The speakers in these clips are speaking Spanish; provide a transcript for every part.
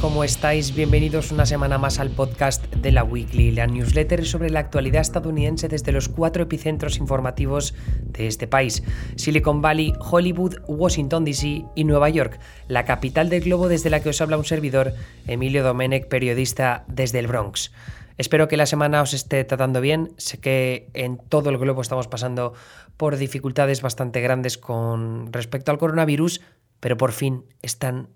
¿cómo estáis? Bienvenidos una semana más al podcast de la Weekly, la newsletter sobre la actualidad estadounidense desde los cuatro epicentros informativos de este país: Silicon Valley, Hollywood, Washington DC y Nueva York, la capital del globo desde la que os habla un servidor, Emilio Domenech, periodista desde el Bronx. Espero que la semana os esté tratando bien. Sé que en todo el globo estamos pasando por dificultades bastante grandes con respecto al coronavirus, pero por fin están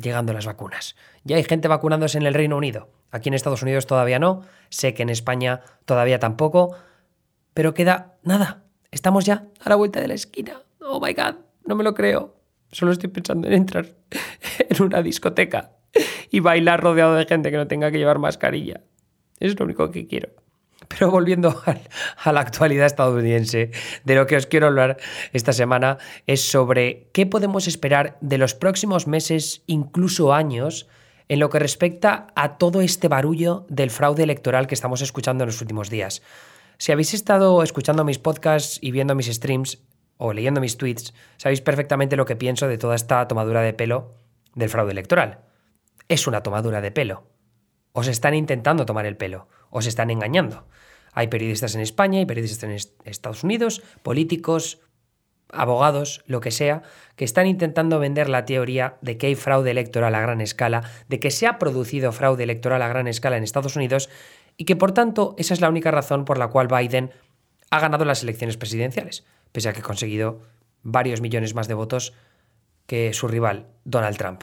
llegando las vacunas. Ya hay gente vacunándose en el Reino Unido. Aquí en Estados Unidos todavía no. Sé que en España todavía tampoco. Pero queda nada. Estamos ya a la vuelta de la esquina. Oh my god, no me lo creo. Solo estoy pensando en entrar en una discoteca y bailar rodeado de gente que no tenga que llevar mascarilla. Es lo único que quiero. Pero volviendo a la actualidad estadounidense, de lo que os quiero hablar esta semana es sobre qué podemos esperar de los próximos meses, incluso años, en lo que respecta a todo este barullo del fraude electoral que estamos escuchando en los últimos días. Si habéis estado escuchando mis podcasts y viendo mis streams o leyendo mis tweets, sabéis perfectamente lo que pienso de toda esta tomadura de pelo del fraude electoral. Es una tomadura de pelo. Os están intentando tomar el pelo, os están engañando. Hay periodistas en España, hay periodistas en Estados Unidos, políticos, abogados, lo que sea, que están intentando vender la teoría de que hay fraude electoral a gran escala, de que se ha producido fraude electoral a gran escala en Estados Unidos y que por tanto esa es la única razón por la cual Biden ha ganado las elecciones presidenciales, pese a que ha conseguido varios millones más de votos que su rival, Donald Trump.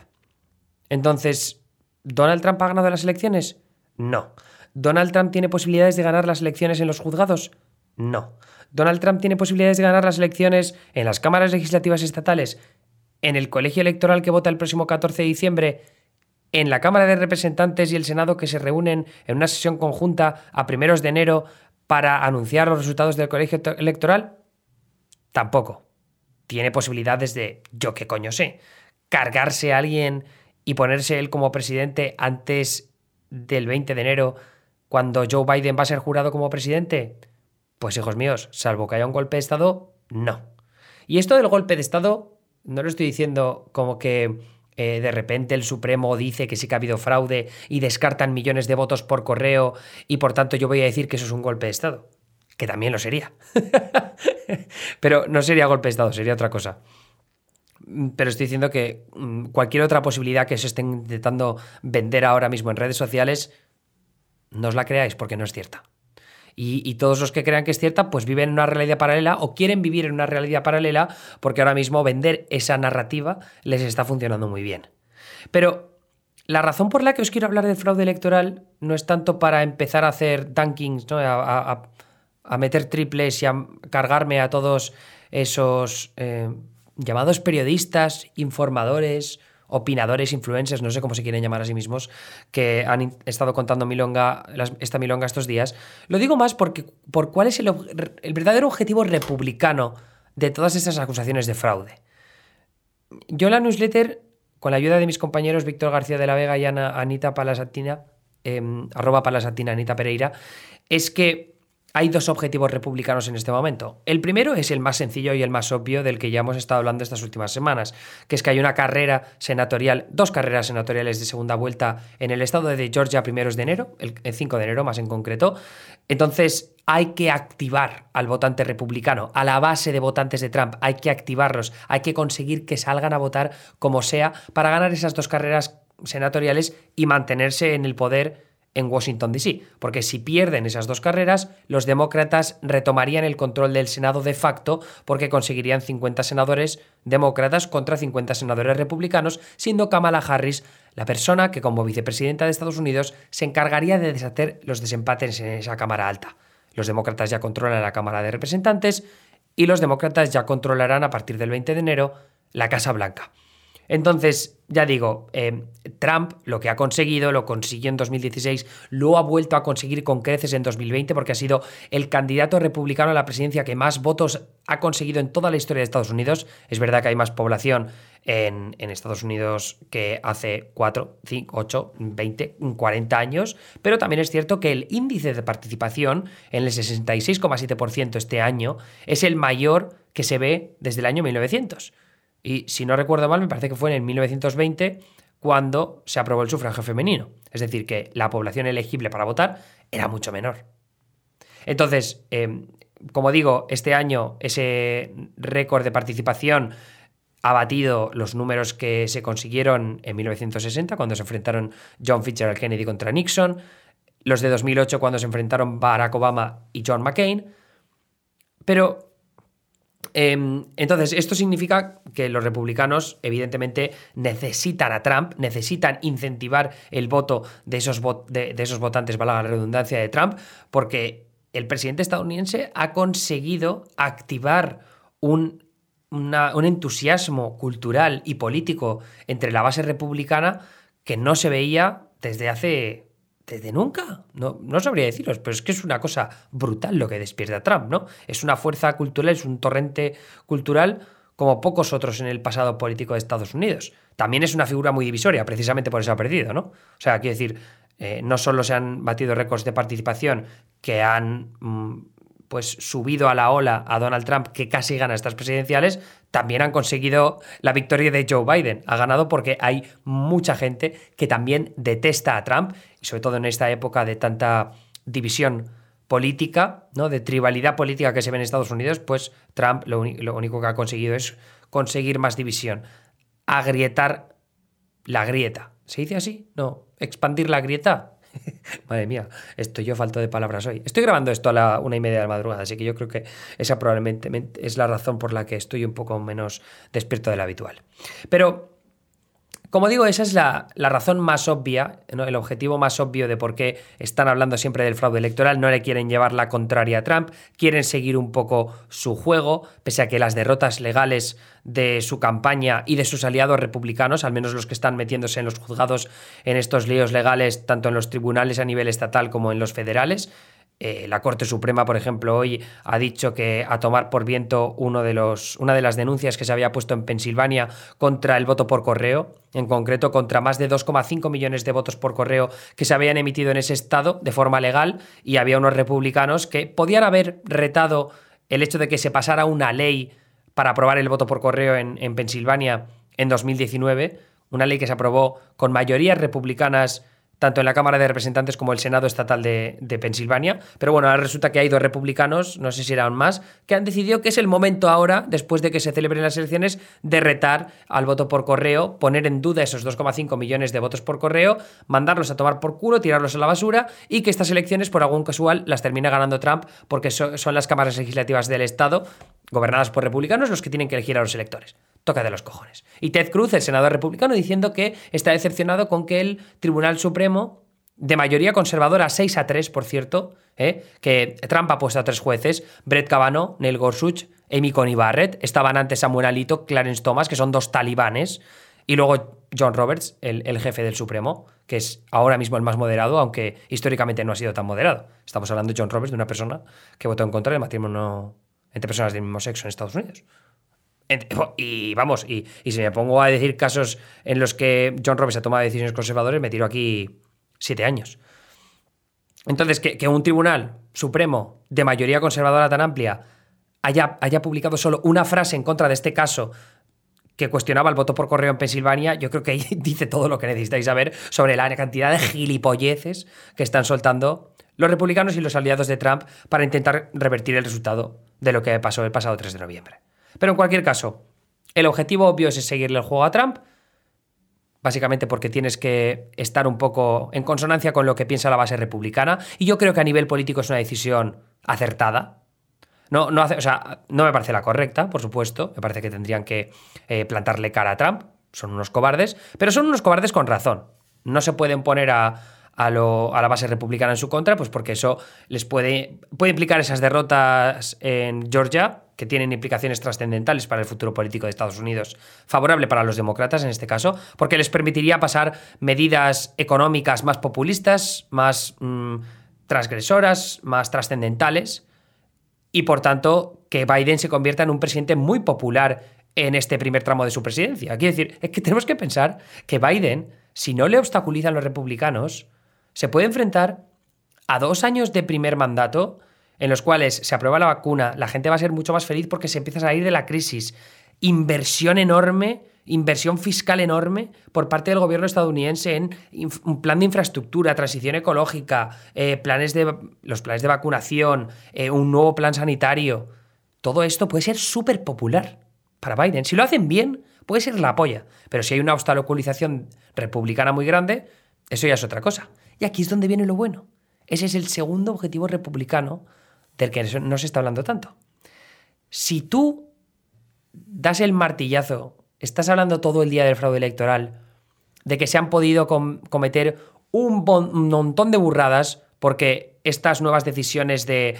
Entonces, ¿Donald Trump ha ganado las elecciones? No. ¿Donald Trump tiene posibilidades de ganar las elecciones en los juzgados? No. ¿Donald Trump tiene posibilidades de ganar las elecciones en las cámaras legislativas estatales, en el colegio electoral que vota el próximo 14 de diciembre, en la Cámara de Representantes y el Senado que se reúnen en una sesión conjunta a primeros de enero para anunciar los resultados del colegio electoral? Tampoco. Tiene posibilidades de, yo qué coño sé, cargarse a alguien y ponerse él como presidente antes del 20 de enero, cuando Joe Biden va a ser jurado como presidente? Pues hijos míos, salvo que haya un golpe de Estado, no. Y esto del golpe de Estado, no lo estoy diciendo como que eh, de repente el Supremo dice que sí que ha habido fraude y descartan millones de votos por correo y por tanto yo voy a decir que eso es un golpe de Estado. Que también lo sería. Pero no sería golpe de Estado, sería otra cosa. Pero estoy diciendo que mm, cualquier otra posibilidad que se esté intentando vender ahora mismo en redes sociales, no os la creáis porque no es cierta. Y, todos los que crean que es cierta, pues viven en una realidad paralela o quieren vivir en una realidad paralela porque ahora mismo vender esa narrativa les está funcionando muy bien. Pero la razón por la que os quiero hablar del fraude electoral no es tanto para empezar a hacer tankings, a, meter triples y a cargarme a todos esos eh, llamados periodistas, informadores, opinadores, influencers, no sé cómo se quieren llamar a sí mismos, que han estado contando milonga, esta milonga estos días. Lo digo más porque, por cuál es el, verdadero objetivo republicano de todas estas acusaciones de fraude. Yo la newsletter, con la ayuda de mis compañeros Víctor García de la Vega y Anita Palasatina, em, arroba Palasatina Anita Pereira, es que hay dos objetivos republicanos en este momento. El primero es el más sencillo y el más obvio del que ya hemos estado hablando estas últimas semanas, que es que hay una carrera senatorial, dos carreras senatoriales de segunda vuelta en el estado de Georgia primeros de enero, el 5 de enero más en concreto. Entonces hay que activar al votante republicano, a la base de votantes de Trump, hay que activarlos, hay que conseguir que salgan a votar como sea para ganar esas dos carreras senatoriales y mantenerse en el poder en Washington, D.C., porque si pierden esas dos carreras, los demócratas retomarían el control del Senado de facto porque conseguirían 50 senadores demócratas contra 50 senadores republicanos, siendo Kamala Harris la persona que como vicepresidenta de Estados Unidos se encargaría de deshacer los desempates en esa Cámara Alta. Los demócratas ya controlan la Cámara de Representantes y los demócratas ya controlarán a partir del 20 de enero la Casa Blanca. Entonces, ya digo, eh, Trump lo que ha conseguido, lo consiguió en 2016, lo ha vuelto a conseguir con creces en 2020 porque ha sido el candidato republicano a la presidencia que más votos ha conseguido en toda la historia de Estados Unidos. Es verdad que hay más población en, Estados Unidos que hace 4, 5, 8, 20, 40 años, pero también es cierto que el índice de participación en el 66,7% este año es el mayor que se ve desde el año 1900. Y si no recuerdo mal, me parece que fue en el 1920 cuando se aprobó el sufragio femenino. Es decir, que la población elegible para votar era mucho menor. Entonces, em, como digo, este año ese récord de participación ha batido los números que se consiguieron en 1960, cuando se enfrentaron John Fitzgerald Kennedy contra Nixon, los de 2008, cuando se enfrentaron Barack Obama y John McCain. Pero em, entonces, esto significa que los republicanos, evidentemente, necesitan a Trump, necesitan incentivar el voto de esos, votantes, valga la redundancia, de Trump, porque el presidente estadounidense ha conseguido activar un, un entusiasmo cultural y político entre la base republicana que no se veía desde hace desde nunca. No, no sabría deciros, pero es que es una cosa brutal lo que despierta Trump, ¿no? Es una fuerza cultural, es un torrente cultural como pocos otros en el pasado político de Estados Unidos. También es una figura muy divisoria, precisamente por eso ha perdido, ¿no? O sea, quiero decir, eh, no solo se han batido récords de participación que han mm, pues subido a la ola a Donald Trump que casi gana estas presidenciales, también han conseguido la victoria de Joe Biden. Ha ganado porque hay mucha gente que también detesta a Trump y sobre todo en esta época de tanta división política, ¿no? de tribalidad política que se ve en Estados Unidos, pues Trump lo, lo único que ha conseguido es conseguir más división, agrietar la grieta. ¿Se dice así? No, expandir la grieta. Madre mía, estoy yo falto de palabras hoy. Estoy grabando esto a la una y media de la madrugada, así que yo creo que esa probablemente es la razón por la que estoy un poco menos despierto de lo habitual. Pero como digo, esa es la, razón más obvia, el objetivo más obvio de por qué están hablando siempre del fraude electoral. No le quieren llevar la contraria a Trump, quieren seguir un poco su juego, pese a que las derrotas legales de su campaña y de sus aliados republicanos, al menos los que están metiéndose en los juzgados en estos líos legales, tanto en los tribunales a nivel estatal como en los federales, eh, la Corte Suprema, por ejemplo, hoy ha dicho que a tomar por viento uno de los, una de las denuncias que se había puesto en Pensilvania contra el voto por correo, en concreto contra más de 2,5 millones de votos por correo que se habían emitido en ese estado de forma legal y había unos republicanos que podían haber retado el hecho de que se pasara una ley para aprobar el voto por correo en, en Pensilvania en 2019, una ley que se aprobó con mayorías republicanas tanto en la Cámara de Representantes como el Senado Estatal de, Pensilvania. Pero bueno, ahora resulta que hay dos republicanos, no sé si eran más, que han decidido que es el momento ahora, después de que se celebren las elecciones, de retar al voto por correo, poner en duda esos 2,5 millones de votos por correo, mandarlos a tomar por culo, tirarlos a la basura y que estas elecciones, por algún casual, las termine ganando Trump porque son las cámaras legislativas del Estado, gobernadas por republicanos, los que tienen que elegir a los electores toca de los cojones. Y Ted Cruz, el senador republicano, diciendo que está decepcionado con que el Tribunal Supremo, de mayoría conservadora, 6 a 3, por cierto, ¿eh? que Trump ha puesto a tres jueces, Brett Kavanaugh, Neil Gorsuch, Amy Coney Barrett, estaban antes Samuel Alito, Clarence Thomas, que son dos talibanes, y luego John Roberts, el, el, jefe del Supremo, que es ahora mismo el más moderado, aunque históricamente no ha sido tan moderado. Estamos hablando de John Roberts, de una persona que votó en contra del matrimonio entre personas del mismo sexo en Estados Unidos. Y vamos, y, si me pongo a decir casos en los que John Roberts ha tomado decisiones conservadoras, me tiro aquí siete años. Entonces, que, un tribunal supremo de mayoría conservadora tan amplia haya, haya publicado solo una frase en contra de este caso que cuestionaba el voto por correo en Pensilvania, yo creo que ahí dice todo lo que necesitáis saber sobre la cantidad de gilipolleces que están soltando los republicanos y los aliados de Trump para intentar revertir el resultado de lo que pasó el pasado 3 de noviembre. Pero en cualquier caso, el objetivo obvio es seguirle el juego a Trump, básicamente porque tienes que estar un poco en consonancia con lo que piensa la base republicana, y yo creo que a nivel político es una decisión acertada. No, no, hace, o sea, no me parece la correcta, por supuesto, me parece que tendrían que eh, plantarle cara a Trump, son unos cobardes, pero son unos cobardes con razón. No se pueden poner a, a, la base republicana en su contra, pues porque eso les puede, puede implicar esas derrotas en Georgia, que tienen implicaciones trascendentales para el futuro político de Estados Unidos, favorable para los demócratas en este caso, porque les permitiría pasar medidas económicas más populistas, más mm, transgresoras, más trascendentales, y por tanto que Biden se convierta en un presidente muy popular en este primer tramo de su presidencia. Quiero decir, es que tenemos que pensar que Biden, si no le obstaculizan los republicanos, se puede enfrentar a dos años de primer mandato en los cuales se aprueba la vacuna, la gente va a ser mucho más feliz porque se empieza a salir de la crisis. inversión enorme, inversión fiscal enorme por parte del gobierno estadounidense en un plan de infraestructura, transición ecológica, eh, planes de, los planes de vacunación, eh, un nuevo plan sanitario. Todo esto puede ser súper popular para Biden. Si lo hacen bien, puede ser la polla. Pero si hay una obstaculización republicana muy grande, eso ya es otra cosa. Y aquí es donde viene lo bueno. Ese es el segundo objetivo republicano del que no se está hablando tanto. Si tú das el martillazo, estás hablando todo el día del fraude electoral, de que se han podido cometer un, montón de burradas porque estas nuevas decisiones de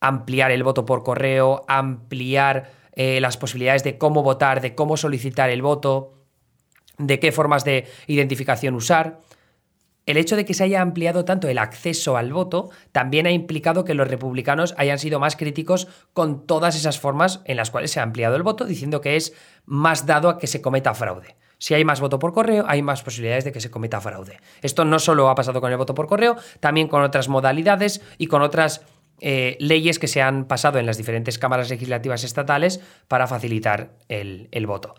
ampliar el voto por correo, ampliar eh, las posibilidades de cómo votar, de cómo solicitar el voto, de qué formas de identificación usar, el hecho de que se haya ampliado tanto el acceso al voto también ha implicado que los republicanos hayan sido más críticos con todas esas formas en las cuales se ha ampliado el voto, diciendo que es más dado a que se cometa fraude. Si hay más voto por correo, hay más posibilidades de que se cometa fraude. Esto no solo ha pasado con el voto por correo, también con otras modalidades y con otras eh, leyes que se han pasado en las diferentes cámaras legislativas estatales para facilitar el, voto.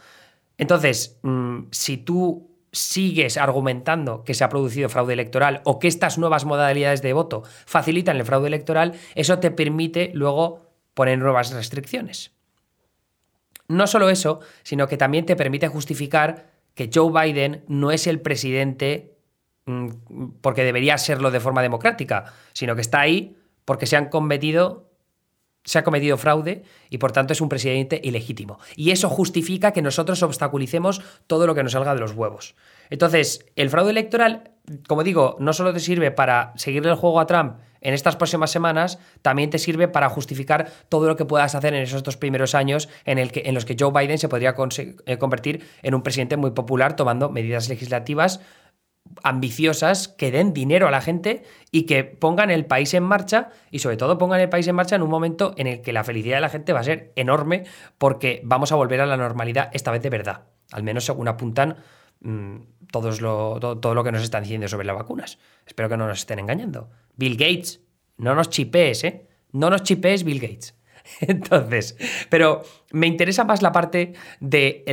Entonces, mm, si tú sigues argumentando que se ha producido fraude electoral o que estas nuevas modalidades de voto facilitan el fraude electoral, eso te permite luego poner nuevas restricciones. No solo eso, sino que también te permite justificar que Joe Biden no es el presidente mm, porque debería serlo de forma democrática, sino que está ahí porque se han cometido se ha cometido fraude y por tanto es un presidente ilegítimo. Y eso justifica que nosotros obstaculicemos todo lo que nos salga de los huevos. Entonces, el fraude electoral, como digo, no solo te sirve para seguirle el juego a Trump en estas próximas semanas, también te sirve para justificar todo lo que puedas hacer en esos dos primeros años en, el que, en los que Joe Biden se podría eh, convertir en un presidente muy popular tomando medidas legislativas ambiciosas que den dinero a la gente y que pongan el país en marcha y sobre todo pongan el país en marcha en un momento en el que la felicidad de la gente va a ser enorme porque vamos a volver a la normalidad esta vez de verdad, al menos según apuntan mm, todos lo, todo, lo que nos están diciendo sobre las vacunas. Espero que no nos estén engañando. Bill Gates, no nos chipees, ¿eh? No nos chipees, Bill Gates. Entonces, pero me interesa más la parte de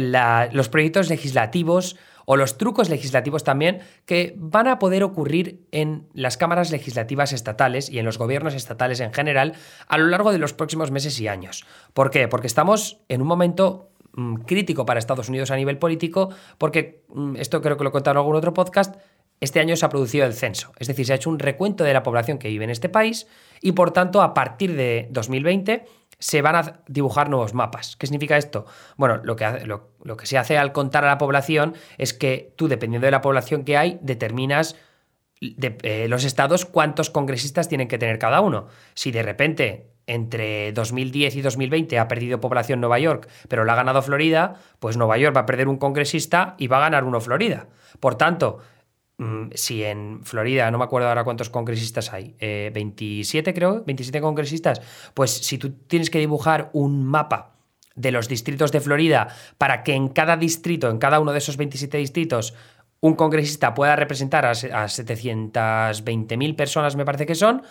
los proyectos legislativos o los trucos legislativos también que van a poder ocurrir en las cámaras legislativas estatales y en los gobiernos estatales en general a lo largo de los próximos meses y años. ¿Por qué? Porque estamos en un momento mm, crítico para Estados Unidos a nivel político, porque mm, esto creo que lo he contado en algún otro podcast, este año se ha producido el censo, es decir, se ha hecho un recuento de la población que vive en este país y por tanto a partir de 2020 se van a dibujar nuevos mapas. ¿Qué significa esto? Bueno, lo que, lo, que se hace al contar a la población es que tú, dependiendo de la población que hay, determinas de, eh, los estados cuántos congresistas tienen que tener cada uno. Si de repente entre 2010 y 2020 ha perdido población Nueva York, pero la ha ganado Florida, pues Nueva York va a perder un congresista y va a ganar uno Florida. Por tanto, si en Florida, no me acuerdo ahora cuántos congresistas hay, 27 eh, creo, 27 congresistas, pues si tú tienes que dibujar un mapa de los distritos de Florida para que en cada distrito, en cada uno de esos 27 distritos, un congresista pueda representar a, a 720.000 personas, me parece que son,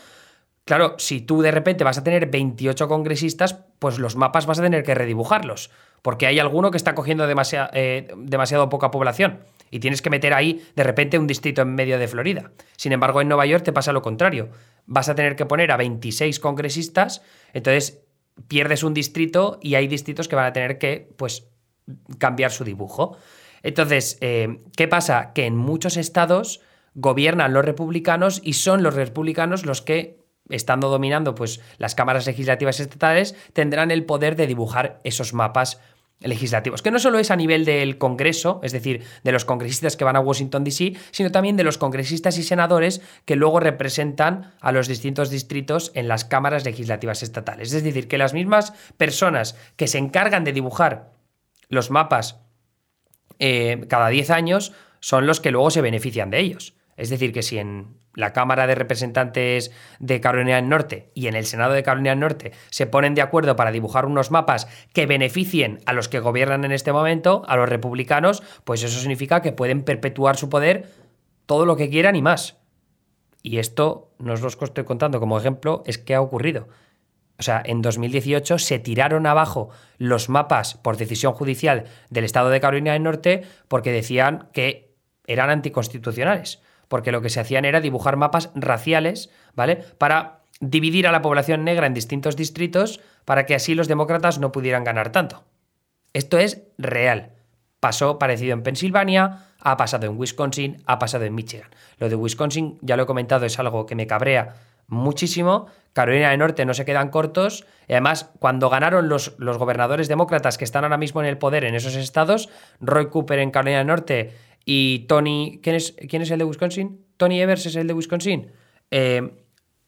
Claro, si tú de repente vas a tener 28 congresistas, pues los mapas vas a tener que redibujarlos, porque hay alguno que está cogiendo eh, demasiado poca población y tienes que meter ahí de repente un distrito en medio de Florida. Sin embargo, en Nueva York te pasa lo contrario. Vas a tener que poner a 26 congresistas, entonces pierdes un distrito y hay distritos que van a tener que, pues, cambiar su dibujo. Entonces, eh, ¿qué pasa? Que en muchos estados gobiernan los republicanos y son los republicanos los que estando dominando pues las cámaras legislativas estatales tendrán el poder de dibujar esos mapas legislativos, que no solo es a nivel del Congreso, es decir, de los congresistas que van a Washington, D.C., sino también de los congresistas y senadores que luego representan a los distintos distritos en las cámaras legislativas estatales. Es decir, que las mismas personas que se encargan de dibujar los mapas eh, cada 10 años son los que luego se benefician de ellos. Es decir, que si en la Cámara de Representantes de Carolina del Norte y en el Senado de Carolina del Norte se ponen de acuerdo para dibujar unos mapas que beneficien a los que gobiernan en este momento, a los republicanos, pues eso significa que pueden perpetuar su poder todo lo que quieran y más. Y esto, no os lo estoy contando como ejemplo, es que ha ocurrido. o sea, en 2018 se tiraron abajo los mapas por decisión judicial del estado de Carolina del Norte porque decían que eran anticonstitucionales, porque lo que se hacían era dibujar mapas raciales, ¿vale? Para dividir a la población negra en distintos distritos para que así los demócratas no pudieran ganar tanto. Esto es real. Pasó parecido en Pensilvania, ha pasado en Wisconsin, ha pasado en Michigan. Lo de Wisconsin, ya lo he comentado, es algo que me cabrea muchísimo. Carolina del Norte no se quedan cortos. Y además, cuando ganaron los, los, gobernadores demócratas que están ahora mismo en el poder en esos estados, Roy Cooper en Carolina del Norte y Tony. ¿Quién es, el de Wisconsin? Tony Evers es el de Wisconsin. Eh,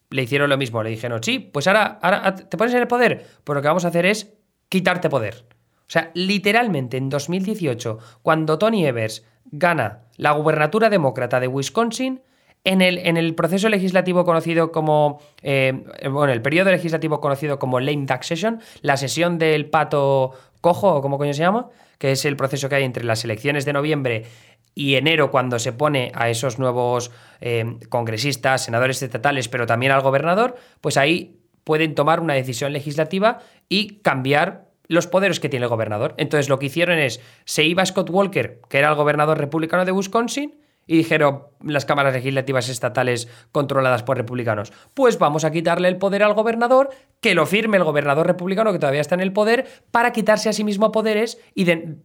le hicieron lo mismo. Le dijeron, sí, pues ahora, ahora te pones en el poder. Pues lo que vamos a hacer es quitarte poder. O sea, literalmente en 2018, cuando Tony Evers gana la gubernatura demócrata de Wisconsin, en el, en el proceso legislativo conocido como. Eh, bueno, el periodo legislativo conocido como lame duck session, la sesión del pato cojo, o como coño se llama, que es el proceso que hay entre las elecciones de noviembre y enero, cuando se pone a esos nuevos eh, congresistas, senadores estatales, pero también al gobernador, pues ahí pueden tomar una decisión legislativa y cambiar los poderes que tiene el gobernador. Entonces lo que hicieron es, se iba Scott Walker, que era el gobernador republicano de Wisconsin, y dijeron las cámaras legislativas estatales controladas por republicanos, pues vamos a quitarle el poder al gobernador, que lo firme el gobernador republicano que todavía está en el poder, para quitarse a sí mismo poderes y en,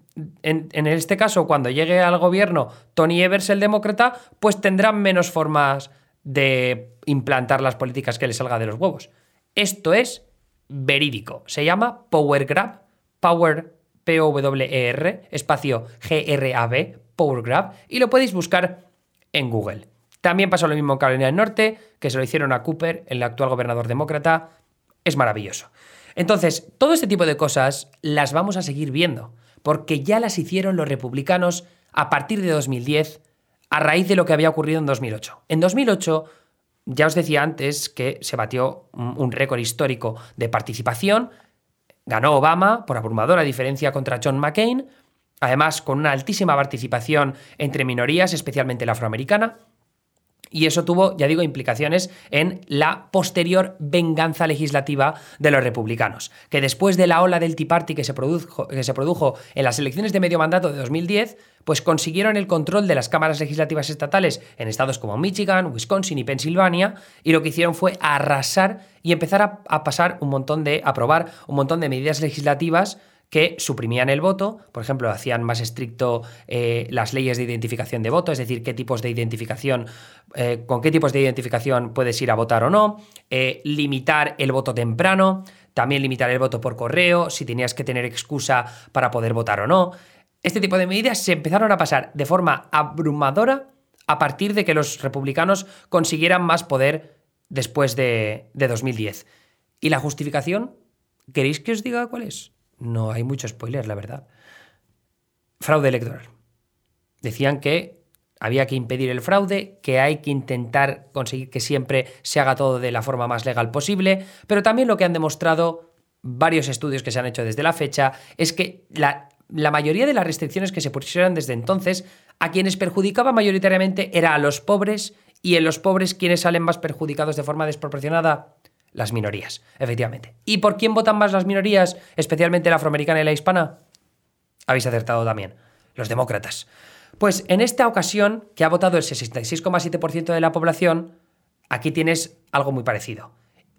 este caso, cuando llegue al gobierno Tony Evers, el demócrata, pues tendrán menos formas de implantar las políticas que le salga de los huevos. Esto es verídico. Se llama Power Grab, Power P-O-W-E-R, espacio G-R-A-B, Power Grab y lo podéis buscar en Google. También pasó lo mismo en Carolina del Norte, que se lo hicieron a Cooper, el actual gobernador demócrata. Es maravilloso. Entonces, todo este tipo de cosas las vamos a seguir viendo, porque ya las hicieron los republicanos a partir de 2010, a raíz de lo que había ocurrido en 2008. En 2008, ya os decía antes que se batió un récord histórico de participación, ganó Obama por abrumadora diferencia contra John McCain, además con una altísima participación entre minorías, especialmente la afroamericana. Y eso tuvo, ya digo, implicaciones en la posterior venganza legislativa de los republicanos, que después de la ola del Tea Party que se, produjo, que se produjo en las elecciones de medio mandato de 2010, pues consiguieron el control de las cámaras legislativas estatales en estados como Michigan, Wisconsin y Pensilvania, y lo que hicieron fue arrasar y empezar a, a pasar un montón de, aprobar un montón de medidas legislativas que suprimían el voto, por ejemplo, hacían más estricto eh, las leyes de identificación de voto, es decir, qué tipos de identificación, eh, con qué tipos de identificación puedes ir a votar o no, eh, limitar el voto temprano, también limitar el voto por correo, si tenías que tener excusa para poder votar o no. Este tipo de medidas se empezaron a pasar de forma abrumadora a partir de que los republicanos consiguieran más poder después de, de 2010. ¿Y la justificación? ¿Queréis que os diga cuál es? No hay mucho spoiler, la verdad. Fraude electoral. Decían que había que impedir el fraude, que hay que intentar conseguir que siempre se haga todo de la forma más legal posible, pero también lo que han demostrado varios estudios que se han hecho desde la fecha es que la, mayoría de las restricciones que se pusieron desde entonces a quienes perjudicaba mayoritariamente era a los pobres y en los pobres quienes salen más perjudicados de forma desproporcionada las minorías, efectivamente. ¿Y por quién votan más las minorías, especialmente la afroamericana y la hispana? Habéis acertado también, los demócratas. Pues en esta ocasión, que ha votado el 66,7% de la población, aquí tienes algo muy parecido.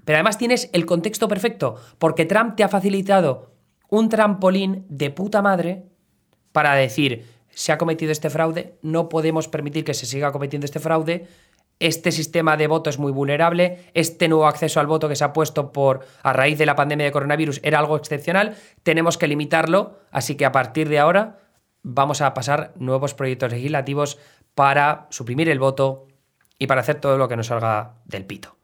Pero además tienes el contexto perfecto, porque Trump te ha facilitado un trampolín de puta madre para decir, se ha cometido este fraude, no podemos permitir que se siga cometiendo este fraude, este sistema de voto es muy vulnerable, este nuevo acceso al voto que se ha puesto por a raíz de la pandemia de coronavirus era algo excepcional, tenemos que limitarlo, así que a partir de ahora vamos a pasar nuevos proyectos legislativos para suprimir el voto y para hacer todo lo que nos salga del pito.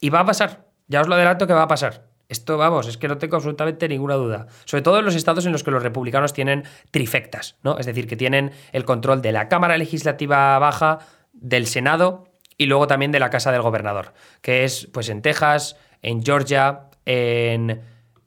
Y va a pasar, ya os lo adelanto que va a pasar. Esto, vamos, es que no tengo absolutamente ninguna duda. Sobre todo en los estados en los que los republicanos tienen trifectas, ¿no? Es decir, que tienen el control de la Cámara Legislativa Baja, del Senado y luego también de la casa del gobernador, que es pues en Texas, en Georgia, en...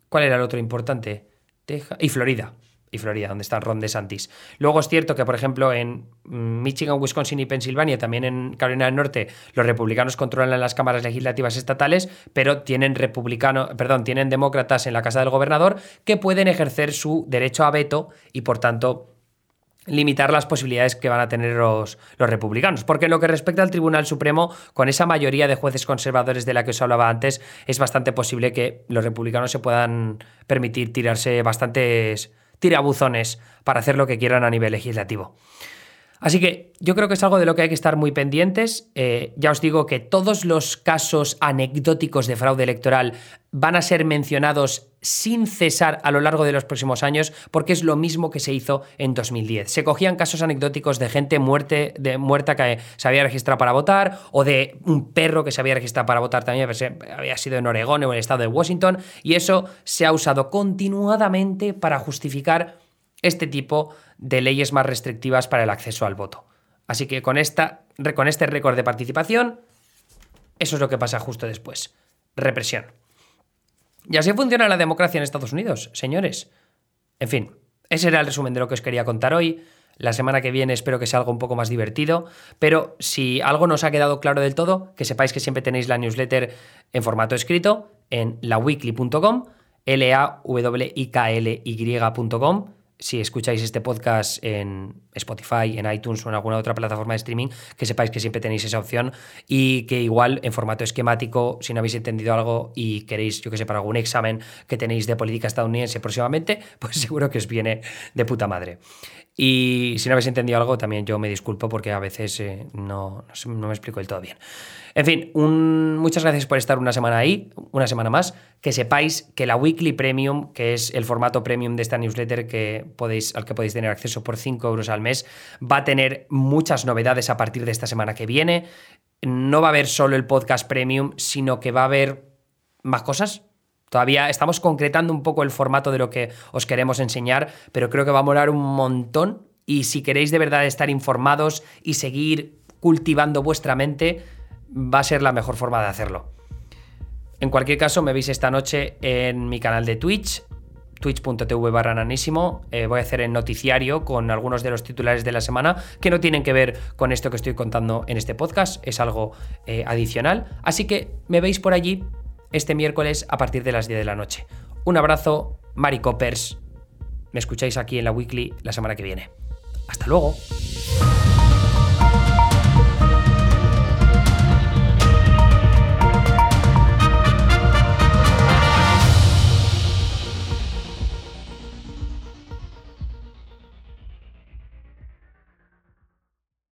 ¿Cuál era el otro importante? Texas y Florida. y Florida, donde está Ron DeSantis. Luego es cierto que, por ejemplo, en Michigan, Wisconsin y Pensilvania, también en Carolina del Norte, los republicanos controlan las cámaras legislativas estatales, pero tienen republicano, perdón, tienen demócratas en la casa del gobernador que pueden ejercer su derecho a veto y, por tanto, limitar las posibilidades que van a tener los, los, republicanos. Porque en lo que respecta al Tribunal Supremo, con esa mayoría de jueces conservadores de la que os hablaba antes, es bastante posible que los republicanos se puedan permitir tirarse bastantes tirabuzones para hacer lo que quieran a nivel legislativo. Así que yo creo que es algo de lo que hay que estar muy pendientes. Eh, ya os digo que todos los casos anecdóticos de fraude electoral van a ser mencionados sin cesar a lo largo de los próximos años, porque es lo mismo que se hizo en 2010. Se cogían casos anecdóticos de gente muerte, de, muerta que se había registrado para votar, o de un perro que se había registrado para votar también, había sido en Oregón o en el estado de Washington, y eso se ha usado continuadamente para justificar este tipo de leyes más restrictivas para el acceso al voto. Así que con, esta, con este récord de participación, eso es lo que pasa justo después. Represión. Y así funciona la democracia en Estados Unidos, señores. En fin, ese era el resumen de lo que os quería contar hoy. La semana que viene espero que sea algo un poco más divertido, pero si algo nos ha quedado claro del todo, que sepáis que siempre tenéis la newsletter en formato escrito en laweekly.com, l a w i k l y.com si escucháis este podcast en Spotify, en iTunes o en alguna otra plataforma de streaming, que sepáis que siempre tenéis esa opción y que igual en formato esquemático, si no habéis entendido algo y queréis, yo que sé, para algún examen que tenéis de política estadounidense próximamente, pues seguro que os viene de puta madre. Y si no habéis entendido algo, también yo me disculpo porque a veces eh, no, no, me explico del todo bien. En fin, muchas gracias por estar una semana ahí, una semana más. Que sepáis que la Weekly Premium, que es el formato premium de esta newsletter que podéis, al que podéis tener acceso por 5 euros al mes, va a tener muchas novedades a partir de esta semana que viene. No va a haber solo el podcast premium, sino que va a haber más cosas, Todavía estamos concretando un poco el formato de lo que os queremos enseñar, pero creo que va a molar un montón y si queréis de verdad estar informados y seguir cultivando vuestra mente, va a ser la mejor forma de hacerlo. En cualquier caso, me veis esta noche en mi canal de Twitch, twitch.tv barra. Eh, voy a hacer el noticiario con algunos de los titulares de la semana que no tienen que ver con esto que estoy contando en este podcast, es algo eh, adicional. Así que me veis por allí este miércoles a partir de las 10 de la noche. Un abrazo, Mari Coppers. Me escucháis aquí en la Weekly la semana que viene. Hasta luego.